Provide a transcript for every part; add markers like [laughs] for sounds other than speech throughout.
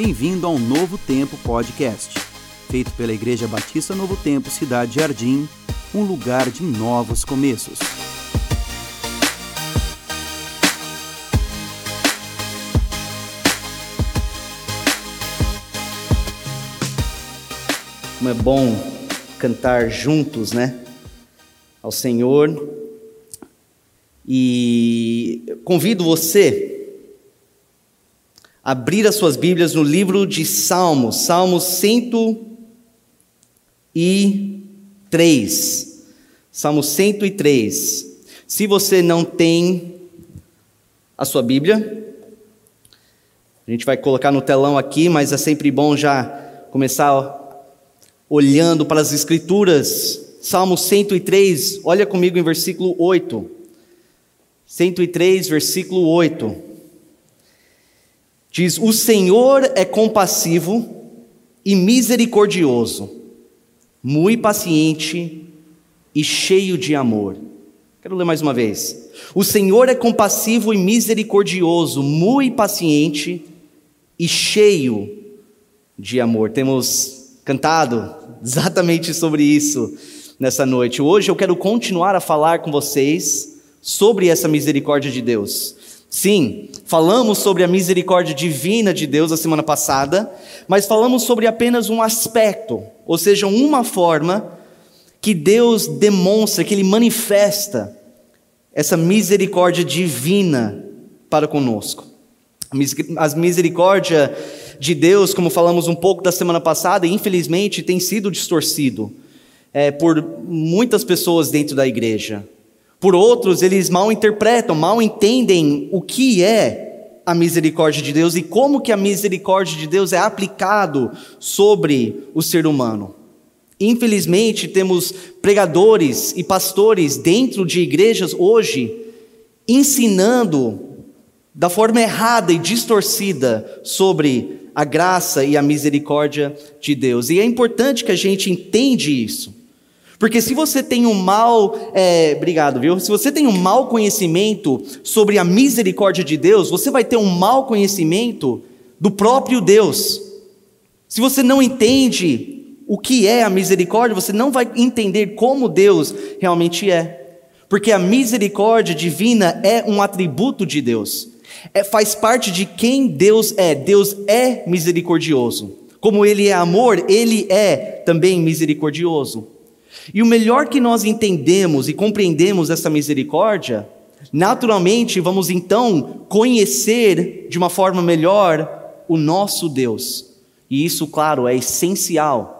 Bem-vindo ao Novo Tempo Podcast, feito pela Igreja Batista Novo Tempo Cidade Jardim, um lugar de novos começos. Como é bom cantar juntos, né? Ao Senhor. E convido você abrir as suas Bíblias no livro de Salmos, Salmos 103. Salmo 103. Se você não tem a sua Bíblia, a gente vai colocar no telão aqui, mas é sempre bom já começar olhando para as Escrituras. Salmo 103, olha comigo em versículo 8. 103, versículo 8. Diz: O Senhor é compassivo e misericordioso, muito paciente e cheio de amor. Quero ler mais uma vez. O Senhor é compassivo e misericordioso, muito paciente e cheio de amor. Temos cantado [laughs] exatamente sobre isso nessa noite. Hoje eu quero continuar a falar com vocês sobre essa misericórdia de Deus. Sim, falamos sobre a misericórdia divina de Deus a semana passada, mas falamos sobre apenas um aspecto, ou seja, uma forma que Deus demonstra, que Ele manifesta essa misericórdia divina para conosco. A misericórdia de Deus, como falamos um pouco da semana passada, infelizmente tem sido distorcido é, por muitas pessoas dentro da igreja. Por outros, eles mal interpretam, mal entendem o que é a misericórdia de Deus e como que a misericórdia de Deus é aplicado sobre o ser humano. Infelizmente, temos pregadores e pastores dentro de igrejas hoje ensinando da forma errada e distorcida sobre a graça e a misericórdia de Deus. E é importante que a gente entenda isso. Porque se você tem um mal, é, obrigado, viu? Se você tem um mau conhecimento sobre a misericórdia de Deus, você vai ter um mau conhecimento do próprio Deus. Se você não entende o que é a misericórdia, você não vai entender como Deus realmente é. Porque a misericórdia divina é um atributo de Deus. É, faz parte de quem Deus é. Deus é misericordioso. Como Ele é amor, Ele é também misericordioso. E o melhor que nós entendemos e compreendemos essa misericórdia, naturalmente vamos então conhecer de uma forma melhor o nosso Deus. E isso, claro, é essencial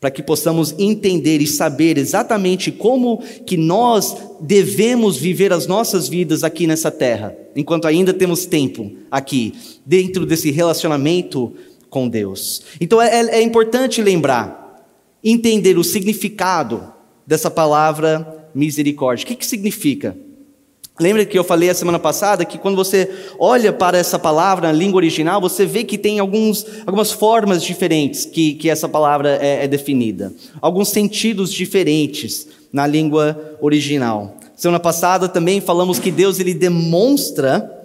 para que possamos entender e saber exatamente como que nós devemos viver as nossas vidas aqui nessa terra, enquanto ainda temos tempo aqui, dentro desse relacionamento com Deus. Então é, é importante lembrar entender o significado dessa palavra misericórdia. O que, que significa? Lembra que eu falei a semana passada que quando você olha para essa palavra na língua original, você vê que tem alguns, algumas formas diferentes que, que essa palavra é, é definida, alguns sentidos diferentes na língua original. Semana passada também falamos que Deus ele demonstra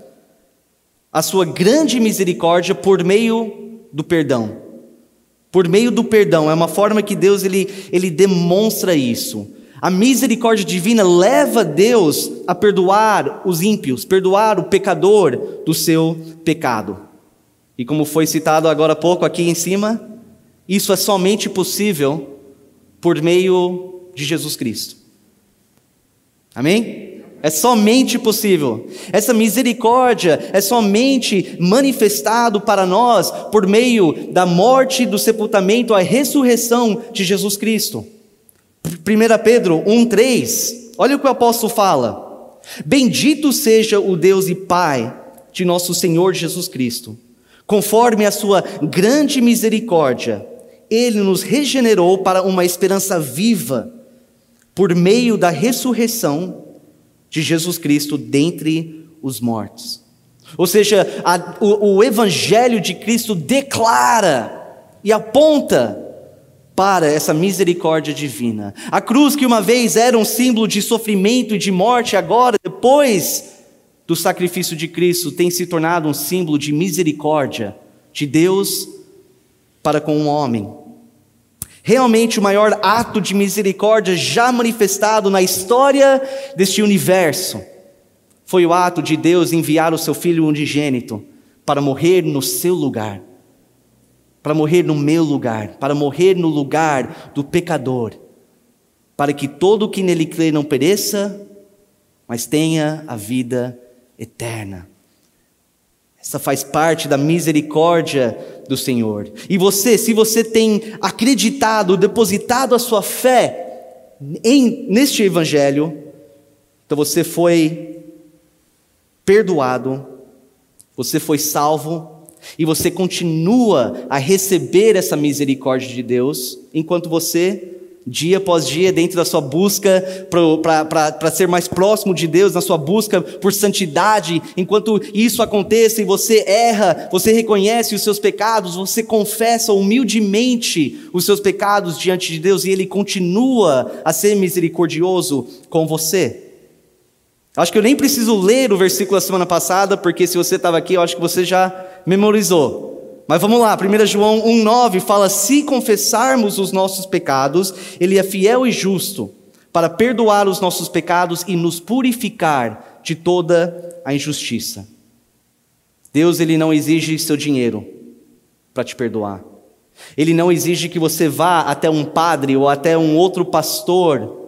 a sua grande misericórdia por meio do perdão. Por meio do perdão, é uma forma que Deus ele, ele demonstra isso. A misericórdia divina leva Deus a perdoar os ímpios, perdoar o pecador do seu pecado. E como foi citado agora há pouco aqui em cima, isso é somente possível por meio de Jesus Cristo. Amém? É somente possível. Essa misericórdia é somente manifestado para nós por meio da morte, do sepultamento, a ressurreição de Jesus Cristo. 1 Pedro 1:3. Olha o que o apóstolo fala: Bendito seja o Deus e Pai de nosso Senhor Jesus Cristo. Conforme a sua grande misericórdia, ele nos regenerou para uma esperança viva por meio da ressurreição de Jesus Cristo dentre os mortos. Ou seja, a, o, o Evangelho de Cristo declara e aponta para essa misericórdia divina. A cruz, que uma vez era um símbolo de sofrimento e de morte, agora, depois do sacrifício de Cristo, tem se tornado um símbolo de misericórdia de Deus para com o homem. Realmente o maior ato de misericórdia já manifestado na história deste universo foi o ato de Deus enviar o seu filho unigênito para morrer no seu lugar, para morrer no meu lugar, para morrer no lugar do pecador, para que todo o que nele crê não pereça, mas tenha a vida eterna. Essa faz parte da misericórdia do Senhor. E você, se você tem acreditado, depositado a sua fé em, neste Evangelho, então você foi perdoado, você foi salvo, e você continua a receber essa misericórdia de Deus, enquanto você dia após dia, dentro da sua busca para ser mais próximo de Deus, na sua busca por santidade, enquanto isso aconteça e você erra, você reconhece os seus pecados, você confessa humildemente os seus pecados diante de Deus e Ele continua a ser misericordioso com você. Acho que eu nem preciso ler o versículo da semana passada, porque se você estava aqui, eu acho que você já memorizou. Mas vamos lá, 1 João 1,9 fala: Se confessarmos os nossos pecados, Ele é fiel e justo para perdoar os nossos pecados e nos purificar de toda a injustiça. Deus ele não exige seu dinheiro para te perdoar. Ele não exige que você vá até um padre ou até um outro pastor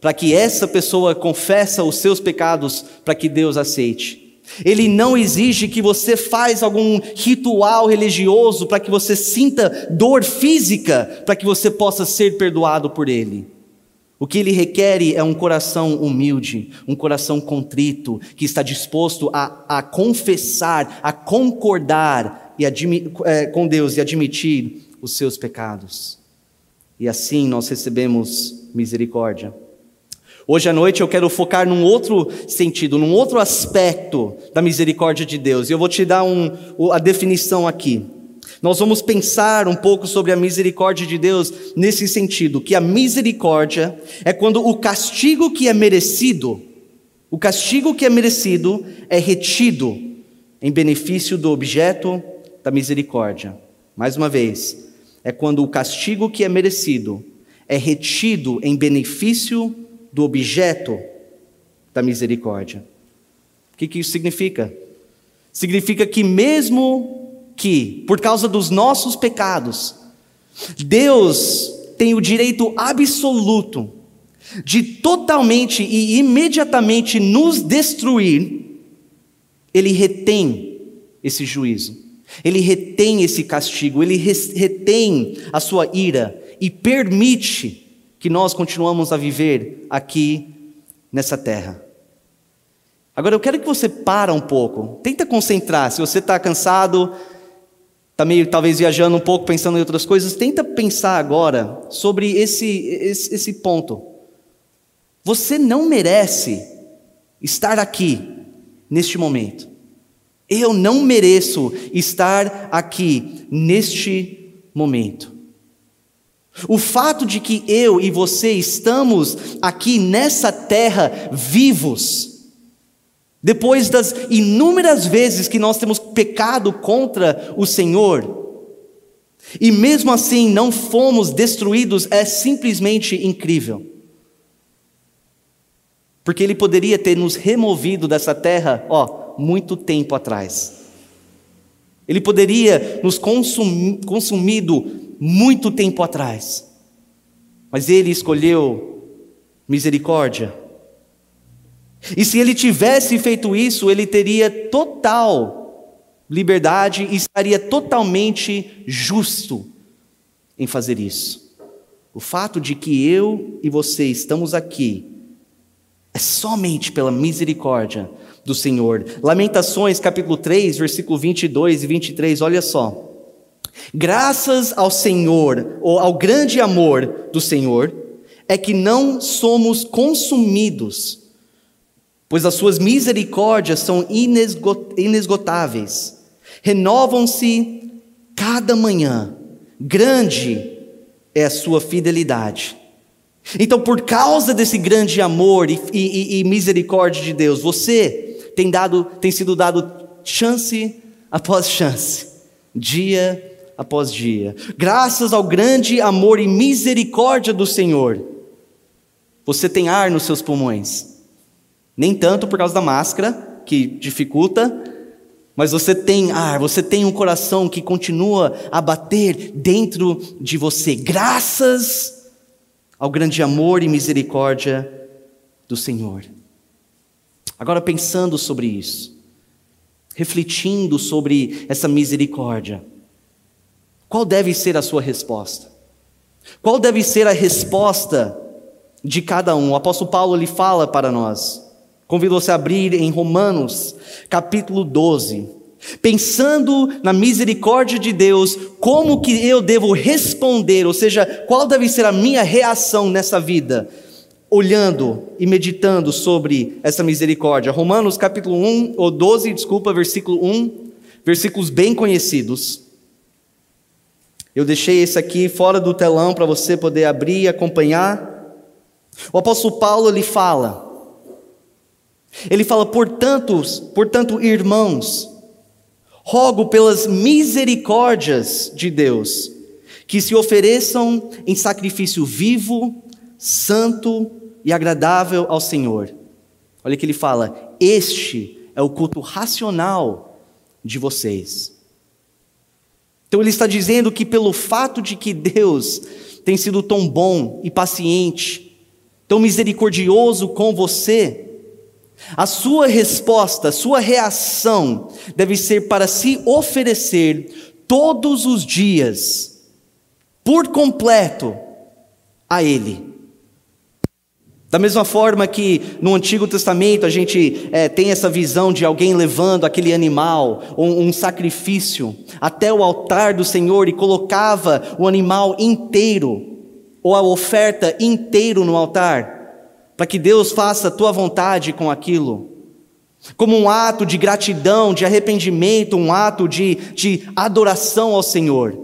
para que essa pessoa confessa os seus pecados para que Deus aceite. Ele não exige que você faz algum ritual religioso para que você sinta dor física, para que você possa ser perdoado por ele. O que ele requer é um coração humilde, um coração contrito, que está disposto a, a confessar, a concordar e é, com Deus e admitir os seus pecados. E assim nós recebemos misericórdia. Hoje à noite eu quero focar num outro sentido, num outro aspecto da misericórdia de Deus. E eu vou te dar um, a definição aqui. Nós vamos pensar um pouco sobre a misericórdia de Deus nesse sentido, que a misericórdia é quando o castigo que é merecido, o castigo que é merecido é retido em benefício do objeto da misericórdia. Mais uma vez, é quando o castigo que é merecido é retido em benefício do objeto da misericórdia. O que, que isso significa? Significa que, mesmo que, por causa dos nossos pecados, Deus tem o direito absoluto de totalmente e imediatamente nos destruir, Ele retém esse juízo, Ele retém esse castigo, Ele retém a sua ira e permite que nós continuamos a viver aqui nessa terra. Agora eu quero que você para um pouco, tenta concentrar. Se você está cansado, está meio talvez viajando um pouco, pensando em outras coisas, tenta pensar agora sobre esse, esse, esse ponto. Você não merece estar aqui neste momento. Eu não mereço estar aqui neste momento. O fato de que eu e você estamos aqui nessa terra vivos, depois das inúmeras vezes que nós temos pecado contra o Senhor, e mesmo assim não fomos destruídos, é simplesmente incrível. Porque Ele poderia ter nos removido dessa terra, ó, muito tempo atrás. Ele poderia nos consum, consumido muito tempo atrás. Mas ele escolheu misericórdia. E se ele tivesse feito isso, ele teria total liberdade e estaria totalmente justo em fazer isso. O fato de que eu e você estamos aqui é somente pela misericórdia do Senhor. Lamentações, capítulo 3, versículo 22 e 23, olha só. Graças ao Senhor, ou ao grande amor do Senhor, é que não somos consumidos, pois as suas misericórdias são inesgotáveis, renovam-se cada manhã, grande é a sua fidelidade. Então, por causa desse grande amor e, e, e misericórdia de Deus, você tem, dado, tem sido dado chance após chance dia após dia. Graças ao grande amor e misericórdia do Senhor, você tem ar nos seus pulmões. Nem tanto por causa da máscara, que dificulta, mas você tem ar, você tem um coração que continua a bater dentro de você, graças ao grande amor e misericórdia do Senhor. Agora, pensando sobre isso, refletindo sobre essa misericórdia, qual deve ser a sua resposta? Qual deve ser a resposta de cada um? O apóstolo Paulo ele fala para nós. Convido você a abrir em Romanos, capítulo 12. Pensando na misericórdia de Deus, como que eu devo responder, ou seja, qual deve ser a minha reação nessa vida, olhando e meditando sobre essa misericórdia. Romanos capítulo 1, ou 12, desculpa, versículo 1, versículos bem conhecidos. Eu deixei esse aqui fora do telão para você poder abrir e acompanhar. O apóstolo Paulo ele fala, ele fala, portanto, portanto, irmãos, rogo pelas misericórdias de Deus, que se ofereçam em sacrifício vivo, santo e agradável ao Senhor. Olha que ele fala: Este é o culto racional de vocês. Então ele está dizendo que pelo fato de que Deus tem sido tão bom e paciente, tão misericordioso com você, a sua resposta, a sua reação deve ser para se oferecer todos os dias, por completo, a Ele. Da mesma forma que no Antigo Testamento a gente é, tem essa visão de alguém levando aquele animal, um, um sacrifício, até o altar do Senhor e colocava o animal inteiro, ou a oferta inteiro no altar, para que Deus faça a tua vontade com aquilo, como um ato de gratidão, de arrependimento, um ato de, de adoração ao Senhor.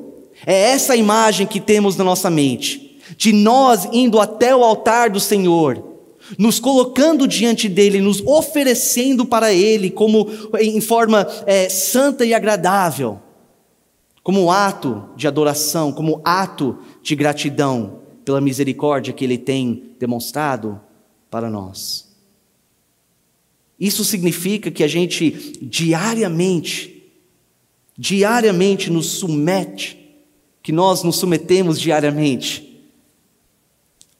É essa imagem que temos na nossa mente de nós indo até o altar do Senhor, nos colocando diante dele, nos oferecendo para ele como em forma é, santa e agradável, como ato de adoração, como ato de gratidão pela misericórdia que ele tem demonstrado para nós. Isso significa que a gente diariamente, diariamente nos submete, que nós nos submetemos diariamente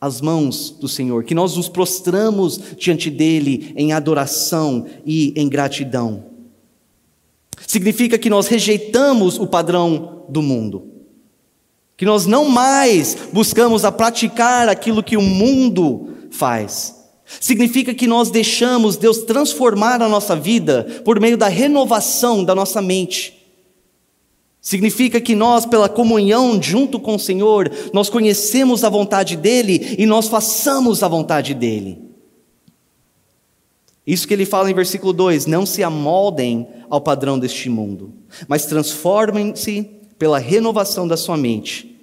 as mãos do Senhor, que nós nos prostramos diante dele em adoração e em gratidão. Significa que nós rejeitamos o padrão do mundo, que nós não mais buscamos a praticar aquilo que o mundo faz. Significa que nós deixamos Deus transformar a nossa vida por meio da renovação da nossa mente Significa que nós, pela comunhão junto com o Senhor, nós conhecemos a vontade dEle e nós façamos a vontade dEle. Isso que ele fala em versículo 2: não se amoldem ao padrão deste mundo, mas transformem-se pela renovação da sua mente.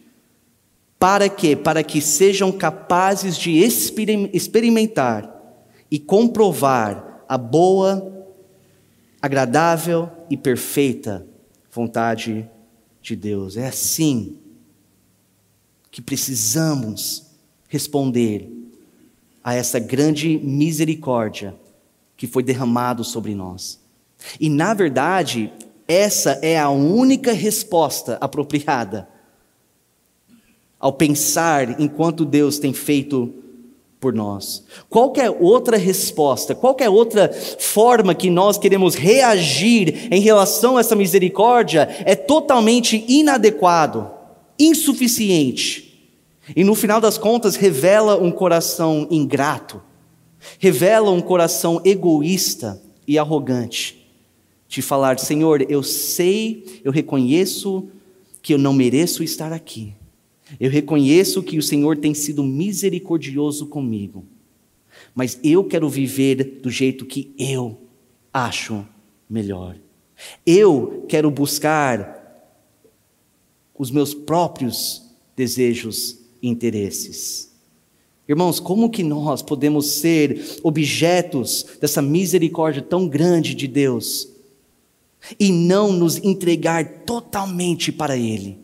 Para quê? Para que sejam capazes de experimentar e comprovar a boa, agradável e perfeita vontade de Deus. É assim que precisamos responder a essa grande misericórdia que foi derramado sobre nós. E na verdade, essa é a única resposta apropriada ao pensar enquanto Deus tem feito por nós. Qualquer outra resposta, qualquer outra forma que nós queremos reagir em relação a essa misericórdia é totalmente inadequado, insuficiente. E no final das contas revela um coração ingrato, revela um coração egoísta e arrogante. De falar, Senhor, eu sei, eu reconheço que eu não mereço estar aqui eu reconheço que o Senhor tem sido misericordioso comigo, mas eu quero viver do jeito que eu acho melhor. Eu quero buscar os meus próprios desejos e interesses. Irmãos, como que nós podemos ser objetos dessa misericórdia tão grande de Deus? e não nos entregar totalmente para Ele?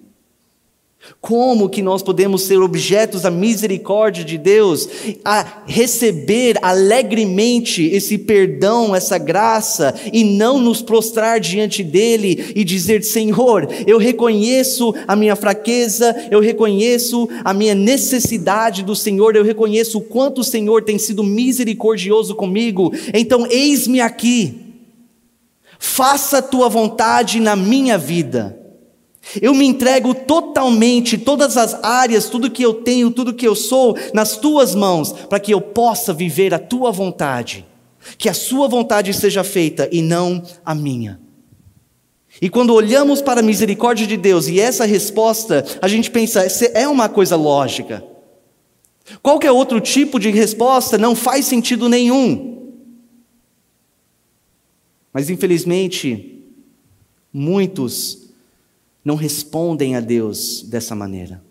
Como que nós podemos ser objetos da misericórdia de Deus, a receber alegremente esse perdão, essa graça, e não nos prostrar diante dele e dizer: Senhor, eu reconheço a minha fraqueza, eu reconheço a minha necessidade do Senhor, eu reconheço o quanto o Senhor tem sido misericordioso comigo, então eis-me aqui, faça a tua vontade na minha vida. Eu me entrego totalmente, todas as áreas, tudo que eu tenho, tudo que eu sou, nas tuas mãos, para que eu possa viver a tua vontade. Que a sua vontade seja feita e não a minha. E quando olhamos para a misericórdia de Deus e essa resposta, a gente pensa, é uma coisa lógica. Qualquer outro tipo de resposta não faz sentido nenhum. Mas infelizmente, muitos não respondem a Deus dessa maneira.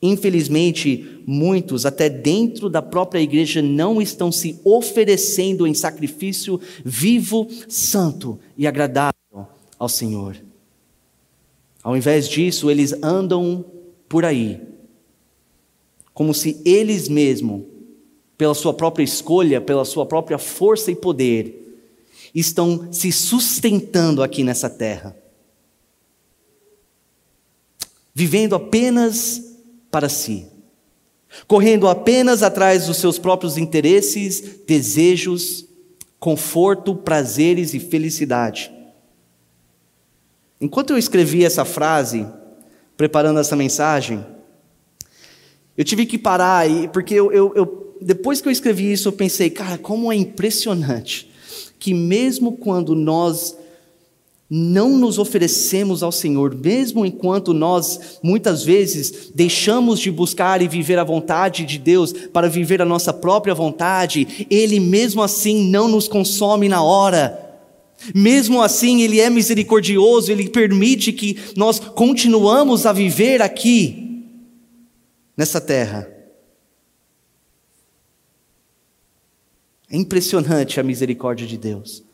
Infelizmente, muitos, até dentro da própria igreja, não estão se oferecendo em sacrifício vivo, santo e agradável ao Senhor. Ao invés disso, eles andam por aí, como se eles mesmos, pela sua própria escolha, pela sua própria força e poder, estão se sustentando aqui nessa terra vivendo apenas para si, correndo apenas atrás dos seus próprios interesses, desejos, conforto, prazeres e felicidade. Enquanto eu escrevi essa frase, preparando essa mensagem, eu tive que parar, porque eu, eu, eu, depois que eu escrevi isso, eu pensei, cara, como é impressionante que mesmo quando nós não nos oferecemos ao Senhor, mesmo enquanto nós muitas vezes deixamos de buscar e viver a vontade de Deus para viver a nossa própria vontade, Ele mesmo assim não nos consome na hora. Mesmo assim, Ele é misericordioso, Ele permite que nós continuamos a viver aqui, nessa terra. É impressionante a misericórdia de Deus.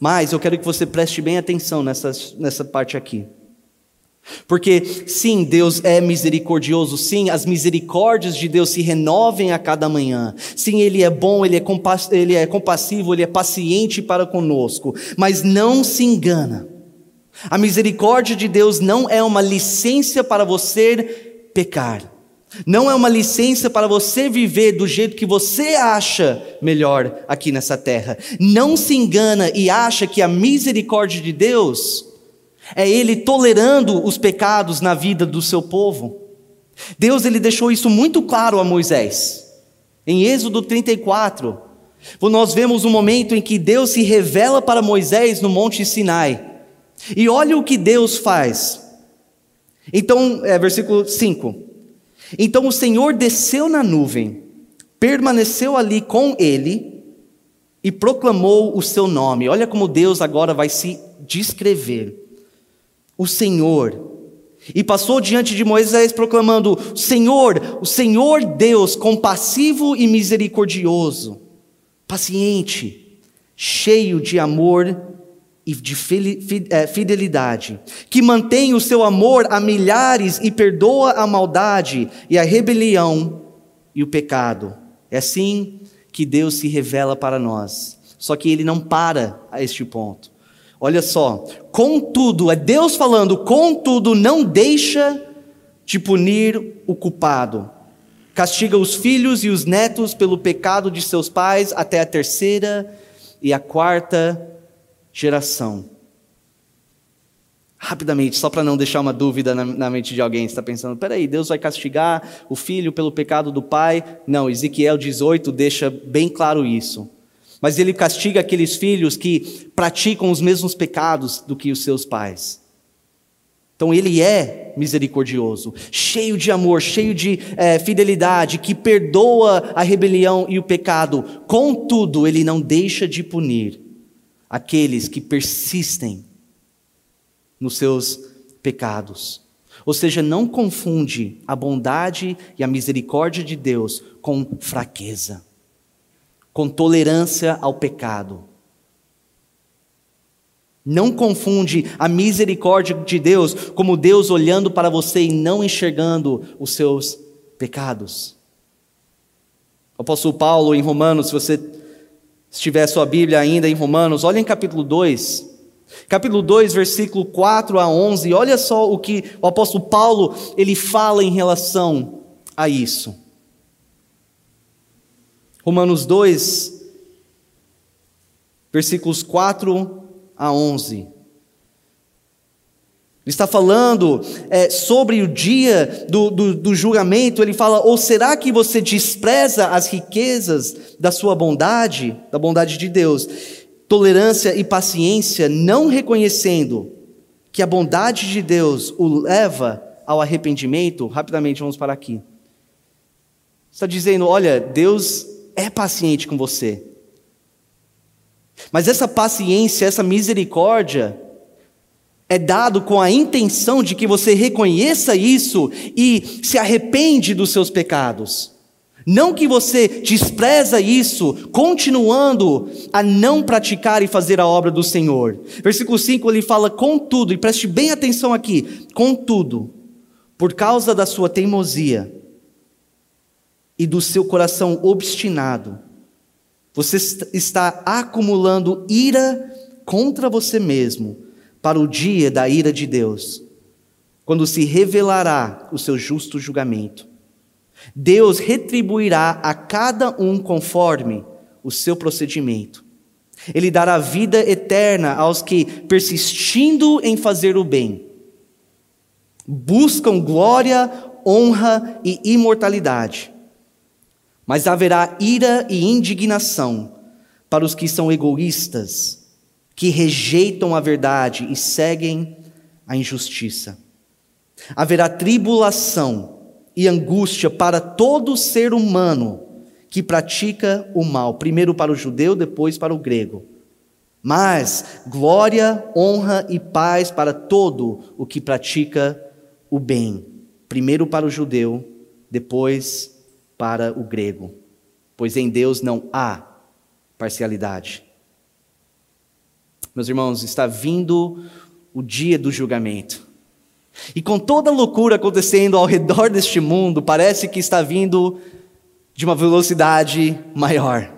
Mas eu quero que você preste bem atenção nessa, nessa parte aqui. Porque, sim, Deus é misericordioso, sim, as misericórdias de Deus se renovem a cada manhã. Sim, Ele é bom, Ele é, compass ele é compassivo, Ele é paciente para conosco. Mas não se engana. A misericórdia de Deus não é uma licença para você pecar. Não é uma licença para você viver do jeito que você acha melhor aqui nessa terra. Não se engana e acha que a misericórdia de Deus é Ele tolerando os pecados na vida do seu povo. Deus ele deixou isso muito claro a Moisés. Em Êxodo 34, nós vemos um momento em que Deus se revela para Moisés no Monte Sinai. E olha o que Deus faz. Então, é, versículo 5. Então o Senhor desceu na nuvem, permaneceu ali com ele e proclamou o seu nome. Olha como Deus agora vai se descrever. O Senhor. E passou diante de Moisés proclamando: Senhor, o Senhor Deus, compassivo e misericordioso, paciente, cheio de amor e de é, fidelidade, que mantém o seu amor a milhares e perdoa a maldade e a rebelião e o pecado. É assim que Deus se revela para nós. Só que ele não para a este ponto. Olha só, contudo, é Deus falando, contudo, não deixa de punir o culpado. Castiga os filhos e os netos pelo pecado de seus pais até a terceira e a quarta geração. Rapidamente, só para não deixar uma dúvida na, na mente de alguém, está pensando, peraí, Deus vai castigar o filho pelo pecado do pai? Não, Ezequiel 18 deixa bem claro isso. Mas ele castiga aqueles filhos que praticam os mesmos pecados do que os seus pais. Então ele é misericordioso, cheio de amor, cheio de é, fidelidade, que perdoa a rebelião e o pecado. Contudo, ele não deixa de punir aqueles que persistem nos seus pecados. Ou seja, não confunde a bondade e a misericórdia de Deus com fraqueza, com tolerância ao pecado. Não confunde a misericórdia de Deus como Deus olhando para você e não enxergando os seus pecados. O apóstolo Paulo, em Romanos, se você estiver sua Bíblia ainda em Romanos, olha em capítulo 2. Capítulo 2, versículo 4 a 11. Olha só o que o apóstolo Paulo ele fala em relação a isso. Romanos 2, versículos 4 a 11. Ele está falando é, sobre o dia do, do, do, julgamento. Ele fala: Ou será que você despreza as riquezas da sua bondade, da bondade de Deus, tolerância e paciência, não reconhecendo que a bondade de Deus o leva ao arrependimento? Rapidamente, vamos para aqui. Está dizendo: Olha, Deus é paciente com você. Mas essa paciência, essa misericórdia, é dado com a intenção de que você reconheça isso e se arrepende dos seus pecados. Não que você despreza isso, continuando a não praticar e fazer a obra do Senhor. Versículo 5 ele fala: Contudo, e preste bem atenção aqui, contudo, por causa da sua teimosia e do seu coração obstinado, você está acumulando ira contra você mesmo para o dia da ira de Deus, quando se revelará o seu justo julgamento. Deus retribuirá a cada um conforme o seu procedimento. Ele dará vida eterna aos que, persistindo em fazer o bem, buscam glória, honra e imortalidade. Mas haverá ira e indignação para os que são egoístas, que rejeitam a verdade e seguem a injustiça. Haverá tribulação e angústia para todo ser humano que pratica o mal, primeiro para o judeu, depois para o grego. Mas glória, honra e paz para todo o que pratica o bem, primeiro para o judeu, depois para o grego, pois em Deus não há parcialidade. Meus irmãos, está vindo o dia do julgamento. E com toda a loucura acontecendo ao redor deste mundo, parece que está vindo de uma velocidade maior.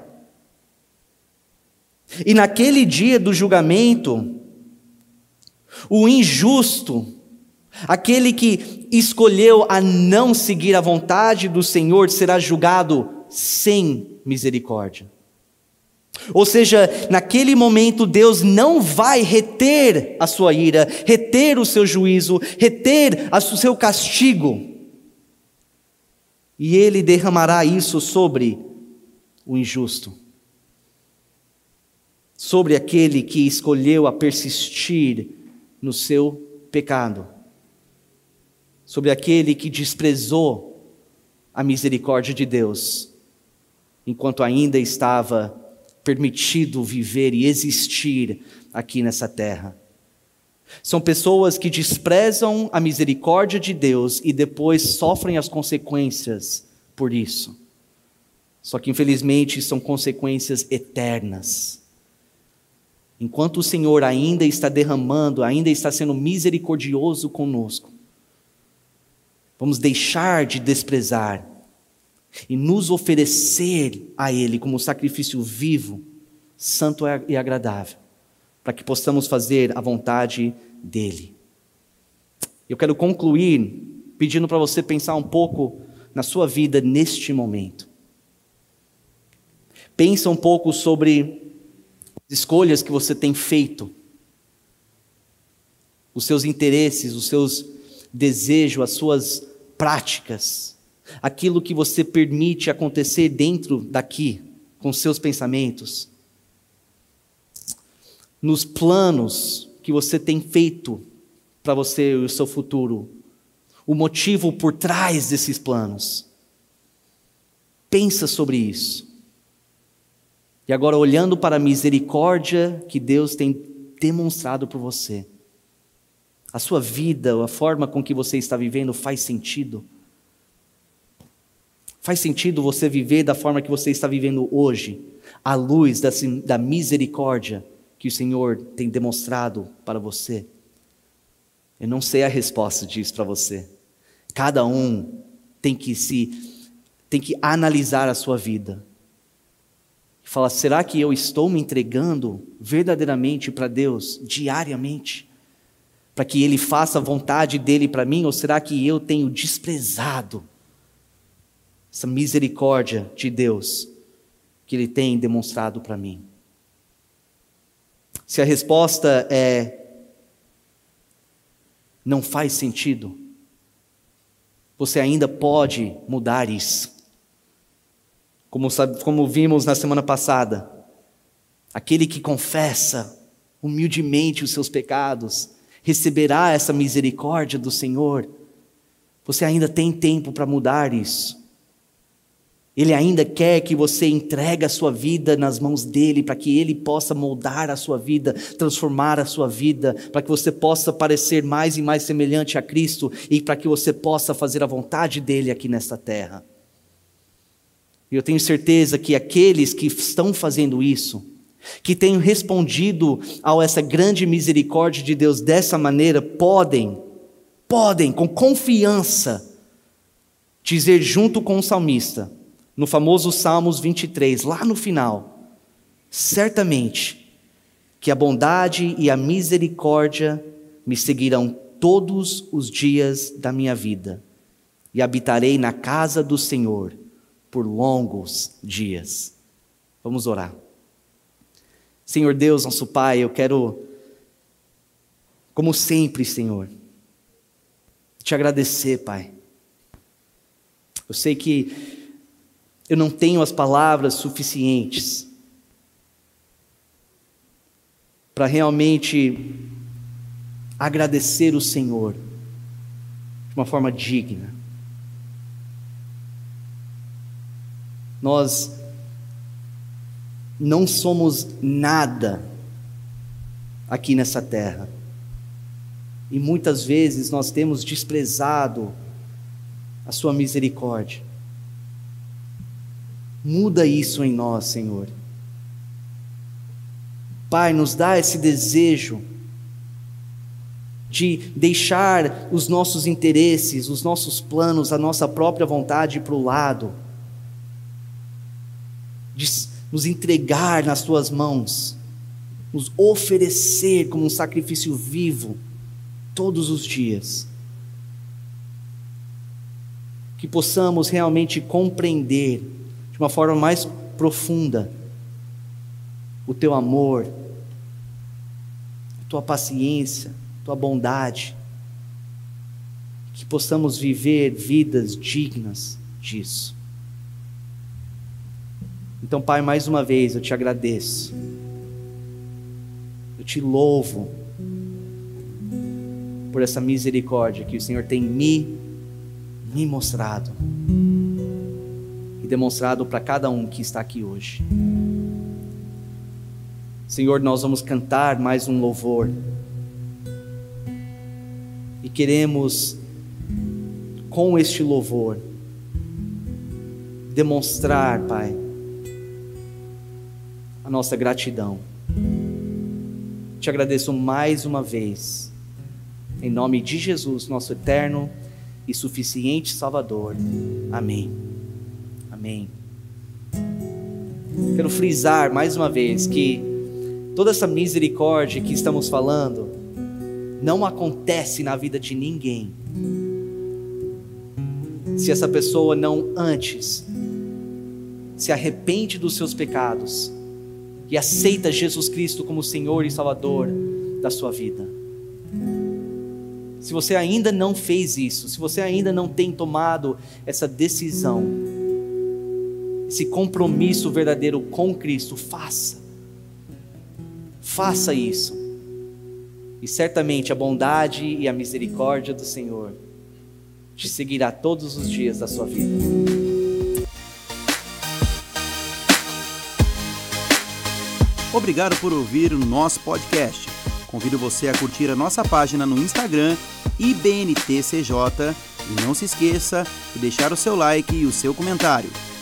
E naquele dia do julgamento, o injusto Aquele que escolheu a não seguir a vontade do Senhor será julgado sem misericórdia. Ou seja, naquele momento Deus não vai reter a sua ira, reter o seu juízo, reter o seu castigo. E ele derramará isso sobre o injusto, sobre aquele que escolheu a persistir no seu pecado sobre aquele que desprezou a misericórdia de Deus, enquanto ainda estava permitido viver e existir aqui nessa terra. São pessoas que desprezam a misericórdia de Deus e depois sofrem as consequências por isso. Só que infelizmente são consequências eternas. Enquanto o Senhor ainda está derramando, ainda está sendo misericordioso conosco, Vamos deixar de desprezar e nos oferecer a Ele como sacrifício vivo, santo e agradável, para que possamos fazer a vontade dEle. Eu quero concluir pedindo para você pensar um pouco na sua vida neste momento. Pensa um pouco sobre as escolhas que você tem feito, os seus interesses, os seus desejo, as suas práticas, aquilo que você permite acontecer dentro daqui, com seus pensamentos, nos planos que você tem feito para você e o seu futuro, o motivo por trás desses planos. Pensa sobre isso. E agora, olhando para a misericórdia que Deus tem demonstrado por você, a sua vida, a forma com que você está vivendo faz sentido? Faz sentido você viver da forma que você está vivendo hoje, à luz da, da misericórdia que o Senhor tem demonstrado para você? Eu não sei a resposta disso para você. Cada um tem que se tem que analisar a sua vida. E falar: será que eu estou me entregando verdadeiramente para Deus diariamente? Para que Ele faça a vontade dele para mim? Ou será que eu tenho desprezado essa misericórdia de Deus que Ele tem demonstrado para mim? Se a resposta é não faz sentido, você ainda pode mudar isso. Como, como vimos na semana passada, aquele que confessa humildemente os seus pecados receberá essa misericórdia do Senhor. Você ainda tem tempo para mudar isso. Ele ainda quer que você entregue a sua vida nas mãos dele, para que ele possa moldar a sua vida, transformar a sua vida, para que você possa parecer mais e mais semelhante a Cristo e para que você possa fazer a vontade dele aqui nesta terra. E eu tenho certeza que aqueles que estão fazendo isso, que têm respondido a essa grande misericórdia de Deus dessa maneira, podem, podem com confiança dizer junto com o salmista, no famoso Salmos 23, lá no final, certamente que a bondade e a misericórdia me seguirão todos os dias da minha vida, e habitarei na casa do Senhor por longos dias. Vamos orar. Senhor Deus, nosso Pai, eu quero, como sempre, Senhor, te agradecer, Pai. Eu sei que eu não tenho as palavras suficientes para realmente agradecer o Senhor de uma forma digna. Nós não somos nada aqui nessa terra. E muitas vezes nós temos desprezado a Sua misericórdia. Muda isso em nós, Senhor. Pai, nos dá esse desejo de deixar os nossos interesses, os nossos planos, a nossa própria vontade para o lado, de nos entregar nas tuas mãos, nos oferecer como um sacrifício vivo todos os dias. Que possamos realmente compreender de uma forma mais profunda. O teu amor, tua paciência, tua bondade, que possamos viver vidas dignas disso. Então, Pai, mais uma vez eu te agradeço, eu te louvo por essa misericórdia que o Senhor tem me, me mostrado e demonstrado para cada um que está aqui hoje. Senhor, nós vamos cantar mais um louvor e queremos, com este louvor, demonstrar, Pai, a nossa gratidão. Te agradeço mais uma vez, em nome de Jesus, nosso eterno e suficiente Salvador. Amém. Amém. Quero frisar mais uma vez que toda essa misericórdia que estamos falando não acontece na vida de ninguém se essa pessoa não antes se arrepende dos seus pecados e aceita Jesus Cristo como Senhor e Salvador da sua vida. Se você ainda não fez isso, se você ainda não tem tomado essa decisão, esse compromisso verdadeiro com Cristo, faça. Faça isso. E certamente a bondade e a misericórdia do Senhor te seguirá todos os dias da sua vida. Obrigado por ouvir o nosso podcast. Convido você a curtir a nossa página no Instagram IBNTCJ e não se esqueça de deixar o seu like e o seu comentário.